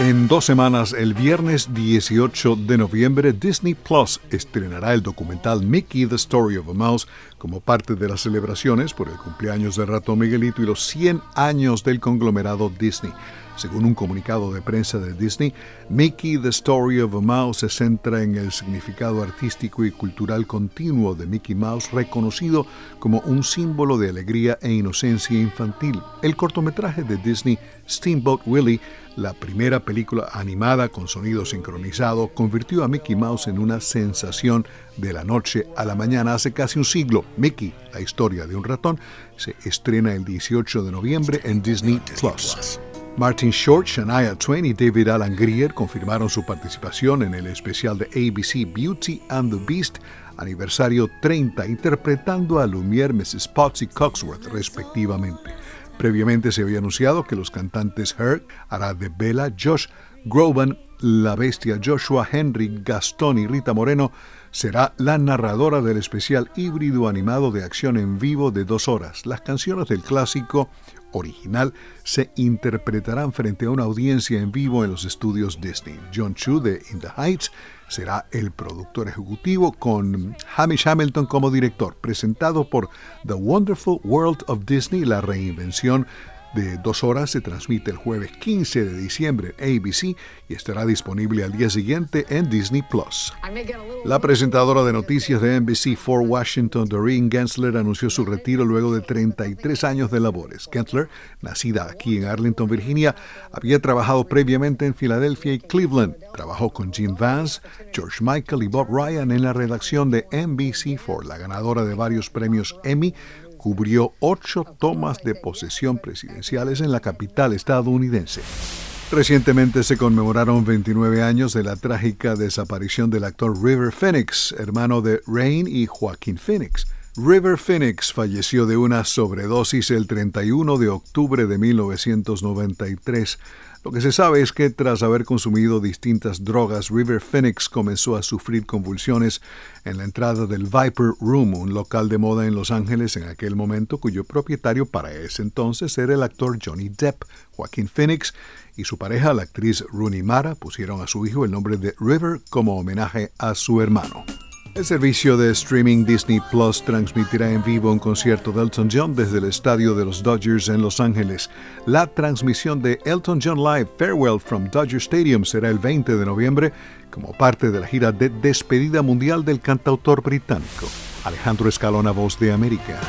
En dos semanas, el viernes 18 de noviembre, Disney Plus estrenará el documental Mickey The Story of a Mouse como parte de las celebraciones por el cumpleaños del ratón Miguelito y los 100 años del conglomerado Disney. Según un comunicado de prensa de Disney, Mickey The Story of a Mouse se centra en el significado artístico y cultural continuo de Mickey Mouse, reconocido como un símbolo de alegría e inocencia infantil. El cortometraje de Disney, Steamboat Willie, la primera película animada con sonido sincronizado, convirtió a Mickey Mouse en una sensación de la noche a la mañana hace casi un siglo. Mickey, la historia de un ratón, se estrena el 18 de noviembre en Disney Plus. Martin Short, Shania Twain y David Alan Grier confirmaron su participación en el especial de ABC Beauty and the Beast, aniversario 30, interpretando a Lumiere, Mrs. Potts y Coxworth, respectivamente. Previamente se había anunciado que los cantantes Herc hará de Bella, Josh Groban, la bestia Joshua Henry, Gastón y Rita Moreno será la narradora del especial híbrido animado de acción en vivo de dos horas. Las canciones del clásico original se interpretarán frente a una audiencia en vivo en los estudios Disney. John Chu de In the Heights será el productor ejecutivo con Hamish Hamilton como director, presentado por The Wonderful World of Disney, la reinvención de dos horas se transmite el jueves 15 de diciembre en ABC y estará disponible al día siguiente en Disney Plus. La presentadora de noticias de NBC for Washington, Doreen Gensler, anunció su retiro luego de 33 años de labores. Gensler, nacida aquí en Arlington, Virginia, había trabajado previamente en Filadelfia y Cleveland. Trabajó con Jim Vance, George Michael y Bob Ryan en la redacción de NBC4, la ganadora de varios premios Emmy cubrió ocho tomas de posesión presidenciales en la capital estadounidense. Recientemente se conmemoraron 29 años de la trágica desaparición del actor River Phoenix, hermano de Rain y Joaquín Phoenix. River Phoenix falleció de una sobredosis el 31 de octubre de 1993 lo que se sabe es que tras haber consumido distintas drogas, River Phoenix comenzó a sufrir convulsiones en la entrada del Viper Room, un local de moda en Los Ángeles en aquel momento, cuyo propietario para ese entonces era el actor Johnny Depp. Joaquín Phoenix y su pareja, la actriz Rooney Mara, pusieron a su hijo el nombre de River como homenaje a su hermano. El servicio de streaming Disney Plus transmitirá en vivo un concierto de Elton John desde el estadio de los Dodgers en Los Ángeles. La transmisión de Elton John Live Farewell from Dodger Stadium será el 20 de noviembre como parte de la gira de despedida mundial del cantautor británico. Alejandro Escalona, Voz de América.